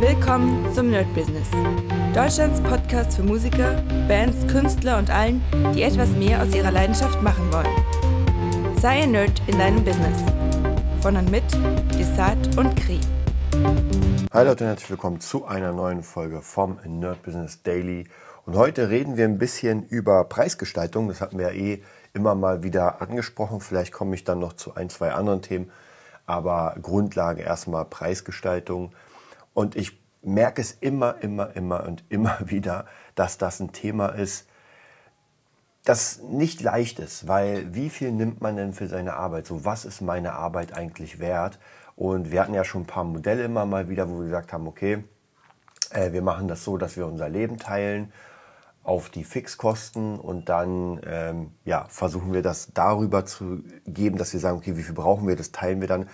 Willkommen zum Nerd Business. Deutschlands Podcast für Musiker, Bands, Künstler und allen, die etwas mehr aus ihrer Leidenschaft machen wollen. Sei ein Nerd in deinem Business. Von und mit Desart und Kri. Hi Leute und herzlich willkommen zu einer neuen Folge vom Nerd Business Daily. Und heute reden wir ein bisschen über Preisgestaltung. Das hatten wir ja eh immer mal wieder angesprochen. Vielleicht komme ich dann noch zu ein, zwei anderen Themen. Aber Grundlage erstmal Preisgestaltung. Und ich merke es immer, immer, immer und immer wieder, dass das ein Thema ist, das nicht leicht ist, weil wie viel nimmt man denn für seine Arbeit? So, was ist meine Arbeit eigentlich wert? Und wir hatten ja schon ein paar Modelle immer mal wieder, wo wir gesagt haben, okay, äh, wir machen das so, dass wir unser Leben teilen auf die Fixkosten und dann ähm, ja, versuchen wir das darüber zu geben, dass wir sagen, okay, wie viel brauchen wir, das teilen wir dann.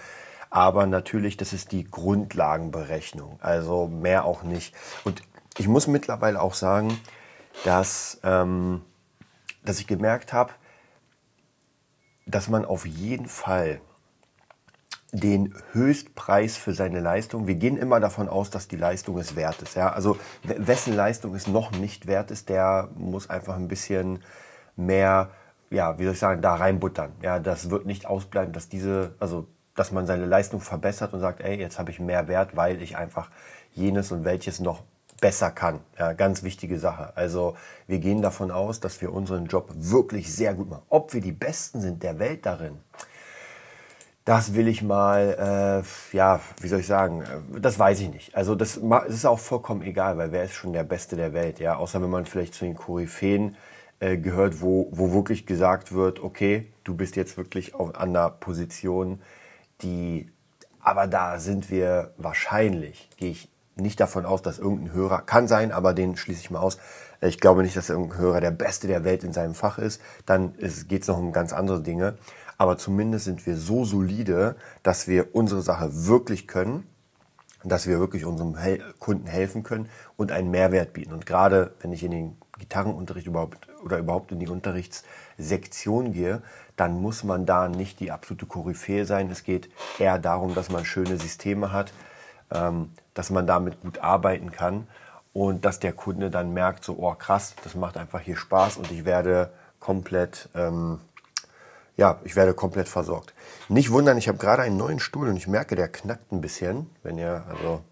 Aber natürlich, das ist die Grundlagenberechnung. Also mehr auch nicht. Und ich muss mittlerweile auch sagen, dass, ähm, dass ich gemerkt habe, dass man auf jeden Fall den Höchstpreis für seine Leistung. Wir gehen immer davon aus, dass die Leistung es wert ist. Ja? Also wessen Leistung es noch nicht wert ist, der muss einfach ein bisschen mehr, ja, wie soll ich sagen, da reinbuttern. Ja, das wird nicht ausbleiben, dass diese, also dass man seine Leistung verbessert und sagt, ey, jetzt habe ich mehr Wert, weil ich einfach jenes und welches noch besser kann. Ja, ganz wichtige Sache. Also wir gehen davon aus, dass wir unseren Job wirklich sehr gut machen. Ob wir die Besten sind der Welt darin, das will ich mal, äh, ja, wie soll ich sagen, das weiß ich nicht. Also das, das, ist auch vollkommen egal, weil wer ist schon der Beste der Welt, ja, außer wenn man vielleicht zu den Koryphäen äh, gehört, wo, wo wirklich gesagt wird, okay, du bist jetzt wirklich auf, an der Position, die, aber da sind wir wahrscheinlich, gehe ich nicht davon aus, dass irgendein Hörer, kann sein, aber den schließe ich mal aus. Ich glaube nicht, dass irgendein Hörer der Beste der Welt in seinem Fach ist. Dann geht es noch um ganz andere Dinge. Aber zumindest sind wir so solide, dass wir unsere Sache wirklich können, dass wir wirklich unserem Kunden helfen können und einen Mehrwert bieten. Und gerade wenn ich in den Gitarrenunterricht überhaupt oder überhaupt in die Unterrichtssektion gehe, dann muss man da nicht die absolute Koryphäe sein. Es geht eher darum, dass man schöne Systeme hat, ähm, dass man damit gut arbeiten kann und dass der Kunde dann merkt, so, oh krass, das macht einfach hier Spaß und ich werde komplett, ähm, ja, ich werde komplett versorgt. Nicht wundern, ich habe gerade einen neuen Stuhl und ich merke, der knackt ein bisschen, wenn ihr, also,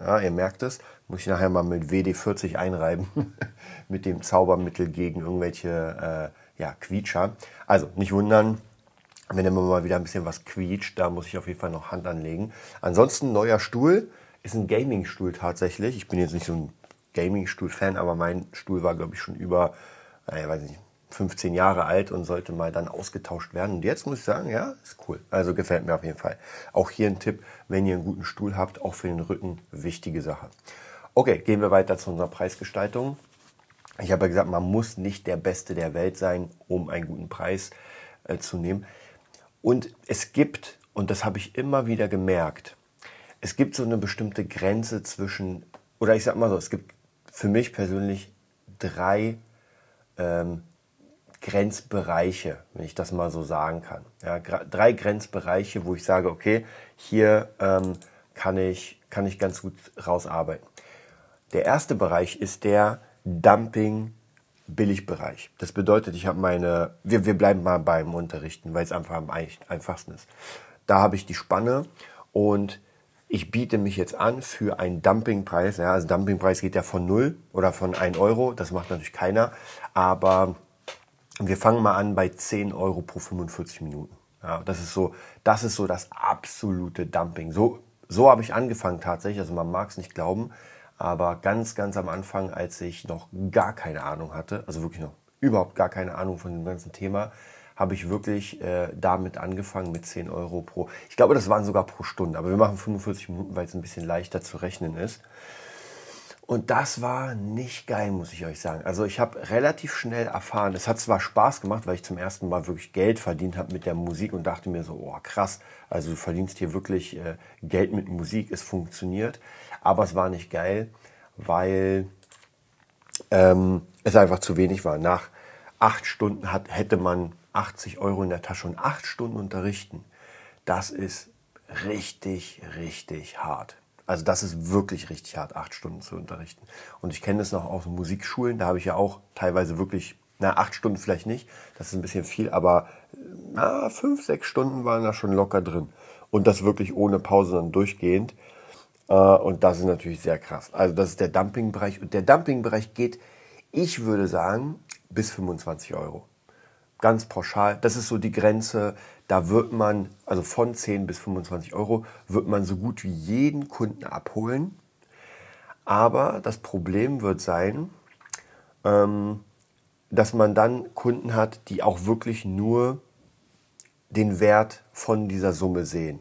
ja, ihr merkt es, muss ich nachher mal mit WD-40 einreiben, mit dem Zaubermittel gegen irgendwelche äh, ja, Quietscher. Also nicht wundern, wenn immer mal wieder ein bisschen was quietscht, da muss ich auf jeden Fall noch Hand anlegen. Ansonsten neuer Stuhl, ist ein Gaming-Stuhl tatsächlich. Ich bin jetzt nicht so ein Gaming-Stuhl-Fan, aber mein Stuhl war, glaube ich, schon über, naja, weiß nicht, 15 Jahre alt und sollte mal dann ausgetauscht werden. Und jetzt muss ich sagen, ja, ist cool. Also gefällt mir auf jeden Fall. Auch hier ein Tipp, wenn ihr einen guten Stuhl habt, auch für den Rücken, wichtige Sache. Okay, gehen wir weiter zu unserer Preisgestaltung. Ich habe ja gesagt, man muss nicht der Beste der Welt sein, um einen guten Preis äh, zu nehmen. Und es gibt, und das habe ich immer wieder gemerkt, es gibt so eine bestimmte Grenze zwischen, oder ich sage mal so, es gibt für mich persönlich drei ähm, Grenzbereiche, wenn ich das mal so sagen kann. Ja, drei Grenzbereiche, wo ich sage, okay, hier ähm, kann, ich, kann ich ganz gut rausarbeiten. Der erste Bereich ist der Dumping Billigbereich. Das bedeutet, ich habe meine, wir, wir bleiben mal beim Unterrichten, weil es einfach am einfachsten ist. Da habe ich die Spanne und ich biete mich jetzt an für einen Dumpingpreis. Ja, also Dumpingpreis geht ja von 0 oder von 1 Euro. Das macht natürlich keiner. Aber wir fangen mal an bei 10 Euro pro 45 Minuten. Ja, das ist so, das ist so das absolute Dumping. So, so habe ich angefangen tatsächlich. Also man mag es nicht glauben. Aber ganz, ganz am Anfang, als ich noch gar keine Ahnung hatte, also wirklich noch überhaupt gar keine Ahnung von dem ganzen Thema, habe ich wirklich äh, damit angefangen mit 10 Euro pro. Ich glaube, das waren sogar pro Stunde, aber wir machen 45 Minuten, weil es ein bisschen leichter zu rechnen ist. Und das war nicht geil, muss ich euch sagen. Also ich habe relativ schnell erfahren, es hat zwar Spaß gemacht, weil ich zum ersten Mal wirklich Geld verdient habe mit der Musik und dachte mir so, oh krass, also du verdienst hier wirklich äh, Geld mit Musik, es funktioniert. Aber es war nicht geil, weil ähm, es einfach zu wenig war. Nach acht Stunden hat, hätte man 80 Euro in der Tasche und acht Stunden unterrichten. Das ist richtig, richtig hart. Also das ist wirklich richtig hart, acht Stunden zu unterrichten. Und ich kenne das noch aus Musikschulen, da habe ich ja auch teilweise wirklich, na, acht Stunden vielleicht nicht, das ist ein bisschen viel, aber na, fünf, sechs Stunden waren da schon locker drin. Und das wirklich ohne Pause dann durchgehend. Äh, und das ist natürlich sehr krass. Also das ist der Dumpingbereich. Und der Dumpingbereich geht, ich würde sagen, bis 25 Euro. Ganz pauschal. Das ist so die Grenze. Da wird man, also von 10 bis 25 Euro, wird man so gut wie jeden Kunden abholen. Aber das Problem wird sein, ähm, dass man dann Kunden hat, die auch wirklich nur den Wert von dieser Summe sehen.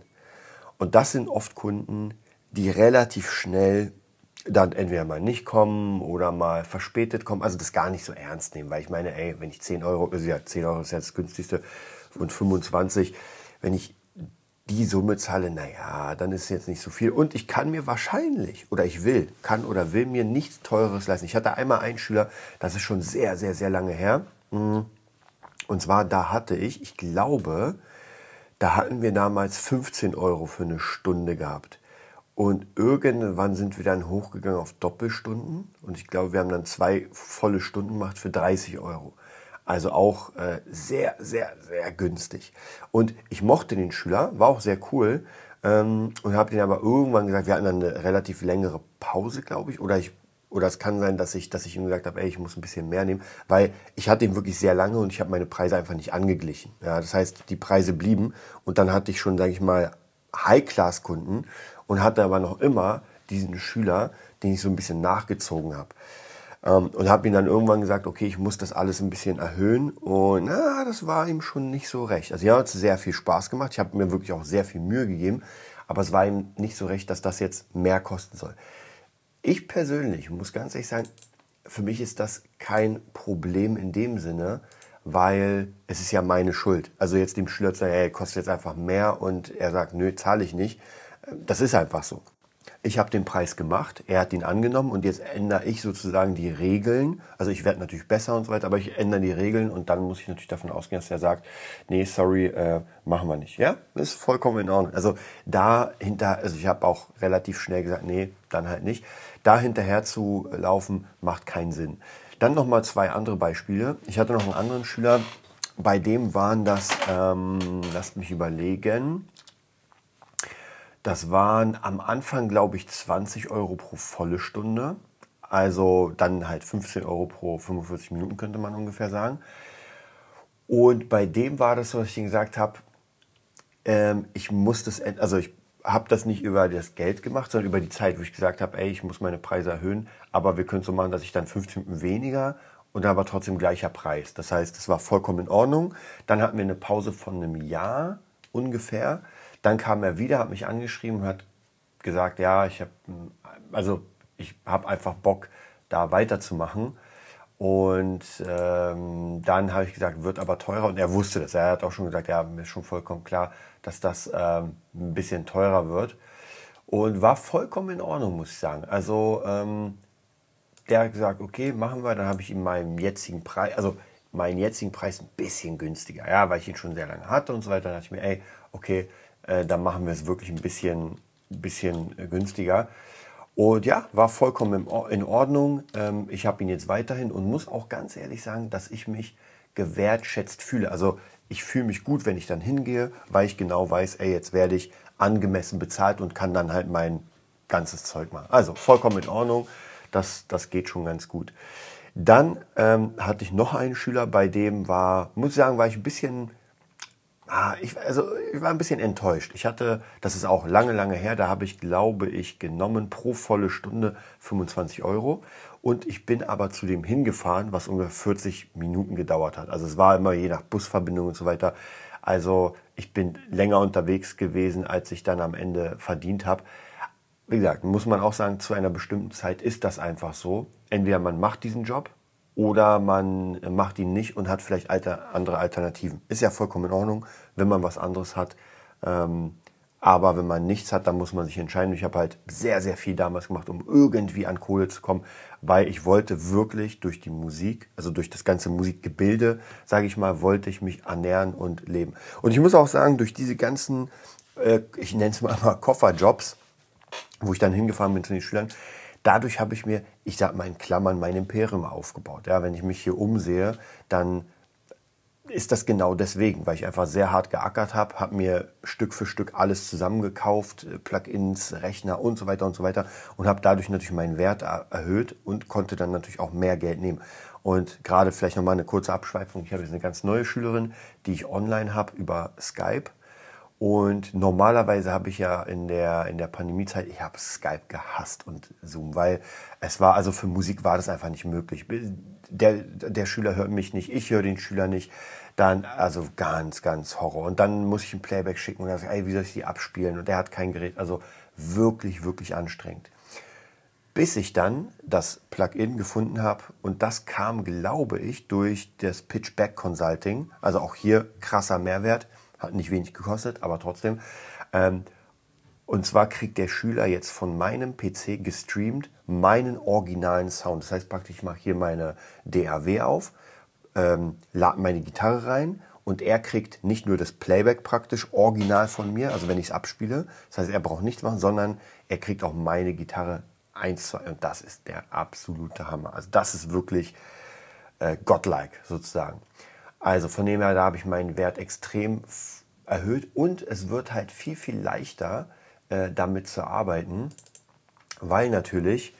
Und das sind oft Kunden, die relativ schnell dann entweder mal nicht kommen oder mal verspätet kommen, also das gar nicht so ernst nehmen, weil ich meine, ey, wenn ich 10 Euro, also ja, 10 Euro ist ja das günstigste und 25, wenn ich die Summe zahle, naja, dann ist jetzt nicht so viel. Und ich kann mir wahrscheinlich, oder ich will, kann oder will mir nichts Teures leisten. Ich hatte einmal einen Schüler, das ist schon sehr, sehr, sehr lange her. Hm. Und zwar, da hatte ich, ich glaube, da hatten wir damals 15 Euro für eine Stunde gehabt. Und irgendwann sind wir dann hochgegangen auf Doppelstunden. Und ich glaube, wir haben dann zwei volle Stunden gemacht für 30 Euro. Also auch äh, sehr, sehr, sehr günstig. Und ich mochte den Schüler, war auch sehr cool. Ähm, und habe den aber irgendwann gesagt, wir hatten dann eine relativ längere Pause, glaube ich. Oder ich oder es kann sein, dass ich, dass ich ihm gesagt habe, ey, ich muss ein bisschen mehr nehmen, weil ich hatte ihn wirklich sehr lange und ich habe meine Preise einfach nicht angeglichen. Ja, das heißt, die Preise blieben und dann hatte ich schon, sage ich mal, High-Class-Kunden und hatte aber noch immer diesen Schüler, den ich so ein bisschen nachgezogen habe. Ähm, und habe ihm dann irgendwann gesagt, okay, ich muss das alles ein bisschen erhöhen. Und na, das war ihm schon nicht so recht. Also ja, hat sehr viel Spaß gemacht. Ich habe mir wirklich auch sehr viel Mühe gegeben. Aber es war ihm nicht so recht, dass das jetzt mehr kosten soll. Ich persönlich muss ganz ehrlich sagen, für mich ist das kein Problem in dem Sinne, weil es ist ja meine Schuld. Also jetzt dem Schüler zu sagen, hey, kostet jetzt einfach mehr und er sagt, nö, zahle ich nicht. Das ist einfach so. Ich habe den Preis gemacht, er hat ihn angenommen und jetzt ändere ich sozusagen die Regeln. Also ich werde natürlich besser und so weiter, aber ich ändere die Regeln und dann muss ich natürlich davon ausgehen, dass er sagt, nee, sorry, äh, machen wir nicht. Ja, ist vollkommen in Ordnung. Also dahinter, also ich habe auch relativ schnell gesagt, nee, dann halt nicht. Da hinterher zu laufen, macht keinen Sinn. Dann nochmal zwei andere Beispiele. Ich hatte noch einen anderen Schüler, bei dem waren das, ähm, lasst mich überlegen, das waren am Anfang, glaube ich, 20 Euro pro volle Stunde. Also dann halt 15 Euro pro 45 Minuten, könnte man ungefähr sagen. Und bei dem war das dass ich gesagt habe, ähm, ich muss das, also ich habe das nicht über das Geld gemacht, sondern über die Zeit, wo ich gesagt habe, ey, ich muss meine Preise erhöhen, aber wir können es so machen, dass ich dann 15 Minuten weniger und dann aber trotzdem gleicher Preis. Das heißt, es war vollkommen in Ordnung. Dann hatten wir eine Pause von einem Jahr ungefähr. Dann kam er wieder, hat mich angeschrieben hat gesagt, ja, ich habe also ich habe einfach Bock, da weiterzumachen. Und ähm, dann habe ich gesagt, wird aber teurer. Und er wusste das. Er hat auch schon gesagt, ja, mir ist schon vollkommen klar, dass das ähm, ein bisschen teurer wird. Und war vollkommen in Ordnung, muss ich sagen. Also ähm, der hat gesagt, okay, machen wir. Dann habe ich ihm meinen jetzigen Preis, also meinen jetzigen Preis ein bisschen günstiger, ja, weil ich ihn schon sehr lange hatte und so weiter. Dann dachte ich mir, ey, okay, äh, dann machen wir es wirklich ein bisschen, bisschen günstiger. Und ja, war vollkommen in Ordnung. Ähm, ich habe ihn jetzt weiterhin und muss auch ganz ehrlich sagen, dass ich mich gewertschätzt fühle. Also ich fühle mich gut, wenn ich dann hingehe, weil ich genau weiß, ey, jetzt werde ich angemessen bezahlt und kann dann halt mein ganzes Zeug machen. Also vollkommen in Ordnung. Das, das geht schon ganz gut. Dann ähm, hatte ich noch einen Schüler, bei dem war, muss ich sagen, war ich ein bisschen Ah, ich, also ich war ein bisschen enttäuscht. Ich hatte, das ist auch lange, lange her, da habe ich, glaube ich, genommen pro volle Stunde 25 Euro. Und ich bin aber zu dem hingefahren, was ungefähr 40 Minuten gedauert hat. Also es war immer je nach Busverbindung und so weiter. Also ich bin länger unterwegs gewesen, als ich dann am Ende verdient habe. Wie gesagt, muss man auch sagen, zu einer bestimmten Zeit ist das einfach so. Entweder man macht diesen Job oder man macht ihn nicht und hat vielleicht alter, andere Alternativen. Ist ja vollkommen in Ordnung, wenn man was anderes hat. Ähm, aber wenn man nichts hat, dann muss man sich entscheiden. Ich habe halt sehr, sehr viel damals gemacht, um irgendwie an Kohle zu kommen, weil ich wollte wirklich durch die Musik, also durch das ganze Musikgebilde, sage ich mal, wollte ich mich ernähren und leben. Und ich muss auch sagen, durch diese ganzen, äh, ich nenne es mal, mal Kofferjobs, wo ich dann hingefahren bin zu den Schülern. Dadurch habe ich mir, ich sag mal in Klammern, mein Imperium aufgebaut. Ja, wenn ich mich hier umsehe, dann ist das genau deswegen, weil ich einfach sehr hart geackert habe, habe mir Stück für Stück alles zusammengekauft, äh, Plugins, Rechner und so weiter und so weiter und habe dadurch natürlich meinen Wert erhöht und konnte dann natürlich auch mehr Geld nehmen. Und gerade vielleicht nochmal eine kurze Abschweifung. Ich habe jetzt eine ganz neue Schülerin, die ich online habe über Skype. Und normalerweise habe ich ja in der, in der Pandemiezeit, ich habe Skype gehasst und Zoom, weil es war, also für Musik war das einfach nicht möglich. Der, der Schüler hört mich nicht, ich höre den Schüler nicht. Dann, also ganz, ganz Horror. Und dann muss ich ein Playback schicken und dann sage, ey, wie soll ich die abspielen? Und der hat kein Gerät. Also wirklich, wirklich anstrengend. Bis ich dann das Plugin gefunden habe und das kam, glaube ich, durch das Pitchback Consulting. Also auch hier krasser Mehrwert hat nicht wenig gekostet, aber trotzdem. Ähm, und zwar kriegt der Schüler jetzt von meinem PC gestreamt meinen originalen Sound. Das heißt praktisch, ich mache hier meine DAW auf, ähm, lade meine Gitarre rein und er kriegt nicht nur das Playback praktisch original von mir, also wenn ich es abspiele. Das heißt, er braucht nichts machen, sondern er kriegt auch meine Gitarre 1, 2 und das ist der absolute Hammer. Also das ist wirklich äh, godlike sozusagen. Also von dem her, da habe ich meinen Wert extrem erhöht und es wird halt viel, viel leichter äh, damit zu arbeiten, weil natürlich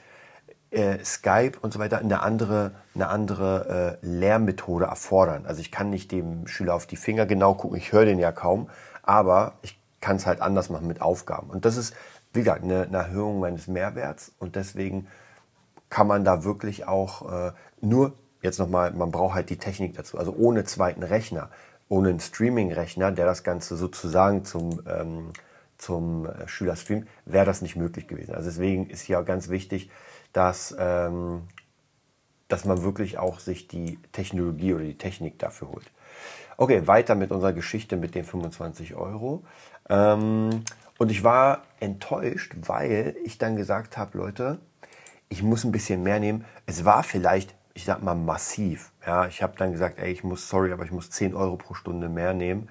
äh, Skype und so weiter eine andere, eine andere äh, Lehrmethode erfordern. Also ich kann nicht dem Schüler auf die Finger genau gucken, ich höre den ja kaum, aber ich kann es halt anders machen mit Aufgaben. Und das ist, wie gesagt, eine, eine Erhöhung meines Mehrwerts und deswegen kann man da wirklich auch äh, nur jetzt nochmal, man braucht halt die Technik dazu. Also ohne zweiten Rechner, ohne einen Streaming-Rechner, der das Ganze sozusagen zum, ähm, zum äh, Schüler streamt, wäre das nicht möglich gewesen. Also deswegen ist hier auch ganz wichtig, dass, ähm, dass man wirklich auch sich die Technologie oder die Technik dafür holt. Okay, weiter mit unserer Geschichte mit den 25 Euro. Ähm, und ich war enttäuscht, weil ich dann gesagt habe, Leute, ich muss ein bisschen mehr nehmen. Es war vielleicht ich sag mal, massiv. Ja, ich habe dann gesagt, ey, ich muss, sorry, aber ich muss 10 Euro pro Stunde mehr nehmen,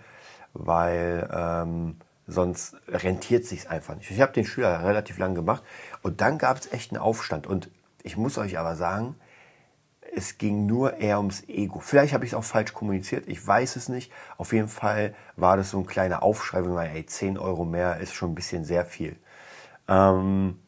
weil ähm, sonst rentiert sich einfach nicht. Ich habe den Schüler relativ lang gemacht und dann gab es echt einen Aufstand. Und ich muss euch aber sagen, es ging nur eher ums Ego. Vielleicht habe ich es auch falsch kommuniziert, ich weiß es nicht. Auf jeden Fall war das so ein kleiner Aufschrei, weil, ey, 10 Euro mehr ist schon ein bisschen sehr viel. Ähm,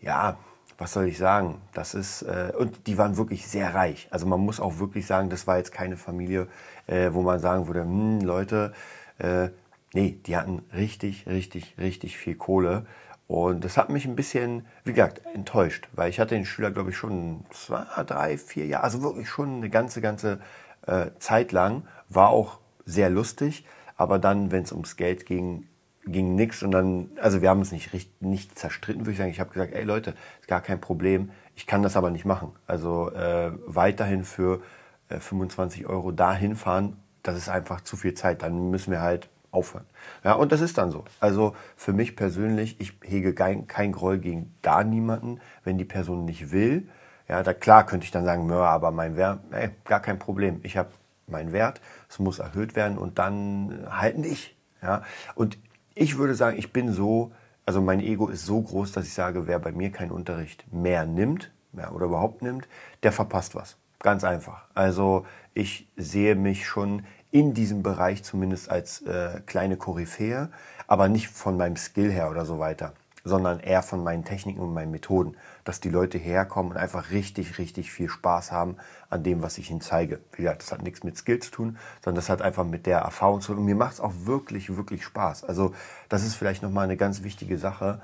ja, was soll ich sagen? Das ist, äh, und die waren wirklich sehr reich. Also man muss auch wirklich sagen, das war jetzt keine Familie, äh, wo man sagen würde, hm, Leute, äh, nee, die hatten richtig, richtig, richtig viel Kohle. Und das hat mich ein bisschen, wie gesagt, enttäuscht, weil ich hatte den Schüler, glaube ich, schon zwei, drei, vier Jahre, also wirklich schon eine ganze, ganze äh, Zeit lang, war auch sehr lustig, aber dann, wenn es ums Geld ging, ging nichts und dann, also wir haben uns nicht, nicht zerstritten, würde ich sagen. Ich habe gesagt, ey Leute, ist gar kein Problem, ich kann das aber nicht machen. Also äh, weiterhin für äh, 25 Euro dahin fahren, das ist einfach zu viel Zeit, dann müssen wir halt aufhören. Ja, und das ist dann so. Also für mich persönlich, ich hege kein, kein Groll gegen gar niemanden, wenn die Person nicht will. Ja, da klar könnte ich dann sagen, ja, aber mein Wert, ey, gar kein Problem. Ich habe meinen Wert, es muss erhöht werden und dann halt nicht. Ja, und ich würde sagen, ich bin so, also mein Ego ist so groß, dass ich sage, wer bei mir keinen Unterricht mehr nimmt ja, oder überhaupt nimmt, der verpasst was. Ganz einfach. Also ich sehe mich schon in diesem Bereich zumindest als äh, kleine Koryphäe, aber nicht von meinem Skill her oder so weiter sondern eher von meinen Techniken und meinen Methoden, dass die Leute herkommen und einfach richtig, richtig viel Spaß haben an dem, was ich ihnen zeige. Wie gesagt, das hat nichts mit Skill zu tun, sondern das hat einfach mit der Erfahrung zu tun. Und mir macht es auch wirklich, wirklich Spaß. Also das ist vielleicht nochmal eine ganz wichtige Sache.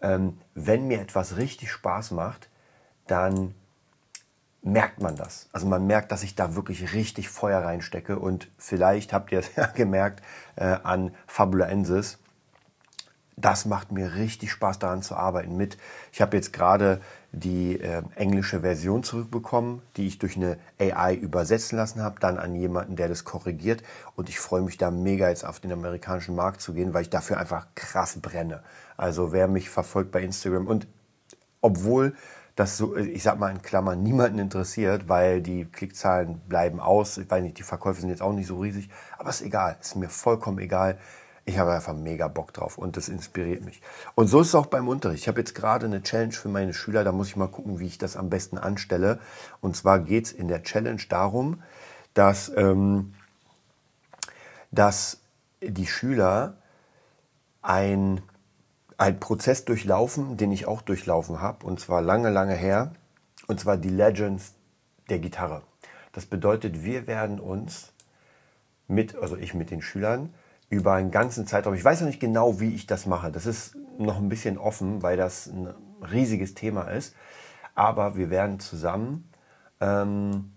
Ähm, wenn mir etwas richtig Spaß macht, dann merkt man das. Also man merkt, dass ich da wirklich richtig Feuer reinstecke und vielleicht habt ihr es ja gemerkt äh, an Fabulaensis das macht mir richtig Spaß daran zu arbeiten mit. Ich habe jetzt gerade die äh, englische Version zurückbekommen, die ich durch eine AI übersetzen lassen habe, dann an jemanden, der das korrigiert. Und ich freue mich da mega jetzt auf den amerikanischen Markt zu gehen, weil ich dafür einfach krass brenne. Also wer mich verfolgt bei Instagram und obwohl das so, ich sag mal in Klammern, niemanden interessiert, weil die Klickzahlen bleiben aus. Ich weiß nicht, die Verkäufe sind jetzt auch nicht so riesig, aber ist egal, ist mir vollkommen egal ich habe einfach mega Bock drauf und das inspiriert mich. Und so ist es auch beim Unterricht. Ich habe jetzt gerade eine Challenge für meine Schüler, da muss ich mal gucken, wie ich das am besten anstelle. Und zwar geht es in der Challenge darum, dass, ähm, dass die Schüler ein, ein Prozess durchlaufen, den ich auch durchlaufen habe, und zwar lange, lange her, und zwar die Legends der Gitarre. Das bedeutet, wir werden uns mit, also ich mit den Schülern, über einen ganzen Zeitraum. Ich weiß noch nicht genau, wie ich das mache. Das ist noch ein bisschen offen, weil das ein riesiges Thema ist. Aber wir werden zusammen ähm,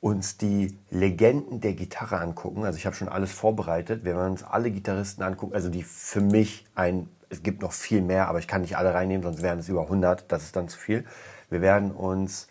uns die Legenden der Gitarre angucken. Also ich habe schon alles vorbereitet. Wir werden uns alle Gitarristen angucken. Also die für mich ein, es gibt noch viel mehr, aber ich kann nicht alle reinnehmen, sonst wären es über 100. Das ist dann zu viel. Wir werden uns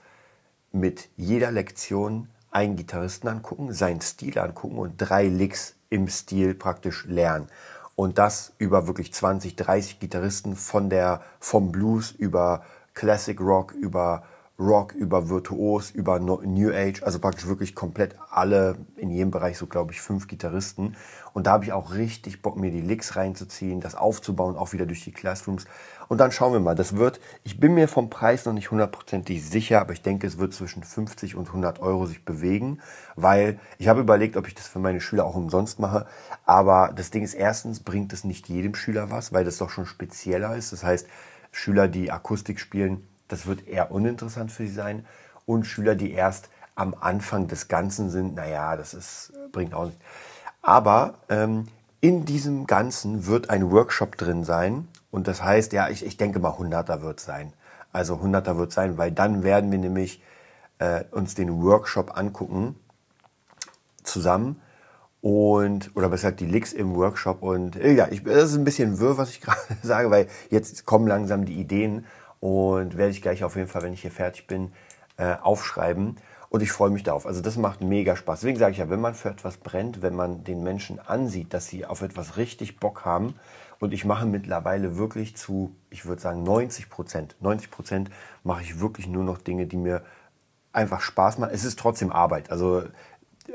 mit jeder Lektion einen Gitarristen angucken, seinen Stil angucken und drei Licks im Stil praktisch lernen. Und das über wirklich 20, 30 Gitarristen von der, vom Blues über Classic Rock, über Rock, über Virtuos, über New Age, also praktisch wirklich komplett alle, in jedem Bereich so glaube ich fünf Gitarristen. Und da habe ich auch richtig Bock, mir die Licks reinzuziehen, das aufzubauen, auch wieder durch die Classrooms. Und dann schauen wir mal, das wird, ich bin mir vom Preis noch nicht hundertprozentig sicher, aber ich denke, es wird zwischen 50 und 100 Euro sich bewegen, weil ich habe überlegt, ob ich das für meine Schüler auch umsonst mache. Aber das Ding ist, erstens bringt es nicht jedem Schüler was, weil das doch schon spezieller ist. Das heißt, Schüler, die Akustik spielen, das wird eher uninteressant für sie sein. Und Schüler, die erst am Anfang des Ganzen sind, naja, das ist, bringt auch nicht. Aber ähm, in diesem Ganzen wird ein Workshop drin sein. Und das heißt, ja, ich, ich denke mal 100er wird sein. Also 100er wird sein, weil dann werden wir nämlich äh, uns den Workshop angucken zusammen und oder besser die Licks im Workshop und ja, ich, das ist ein bisschen wirr, was ich gerade sage, weil jetzt kommen langsam die Ideen und werde ich gleich auf jeden Fall, wenn ich hier fertig bin, äh, aufschreiben. Und ich freue mich darauf. Also das macht mega Spaß. Deswegen sage ich ja, wenn man für etwas brennt, wenn man den Menschen ansieht, dass sie auf etwas richtig Bock haben, und ich mache mittlerweile wirklich zu, ich würde sagen 90 Prozent, 90 Prozent mache ich wirklich nur noch Dinge, die mir einfach Spaß machen. Es ist trotzdem Arbeit. Also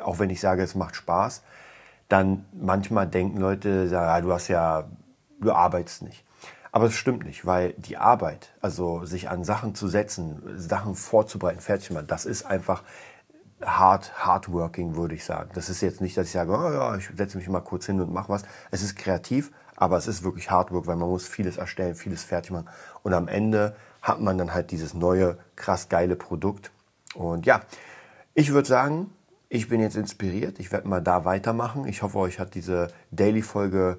auch wenn ich sage, es macht Spaß, dann manchmal denken Leute, ja, du hast ja, du arbeitest nicht. Aber es stimmt nicht, weil die Arbeit, also sich an Sachen zu setzen, Sachen vorzubereiten, fertig machen, das ist einfach hard, hardworking, würde ich sagen. Das ist jetzt nicht, dass ich sage, oh ja, ich setze mich mal kurz hin und mache was. Es ist kreativ, aber es ist wirklich Hardwork, weil man muss vieles erstellen, vieles fertig machen. Und am Ende hat man dann halt dieses neue, krass geile Produkt. Und ja, ich würde sagen, ich bin jetzt inspiriert. Ich werde mal da weitermachen. Ich hoffe, euch hat diese Daily-Folge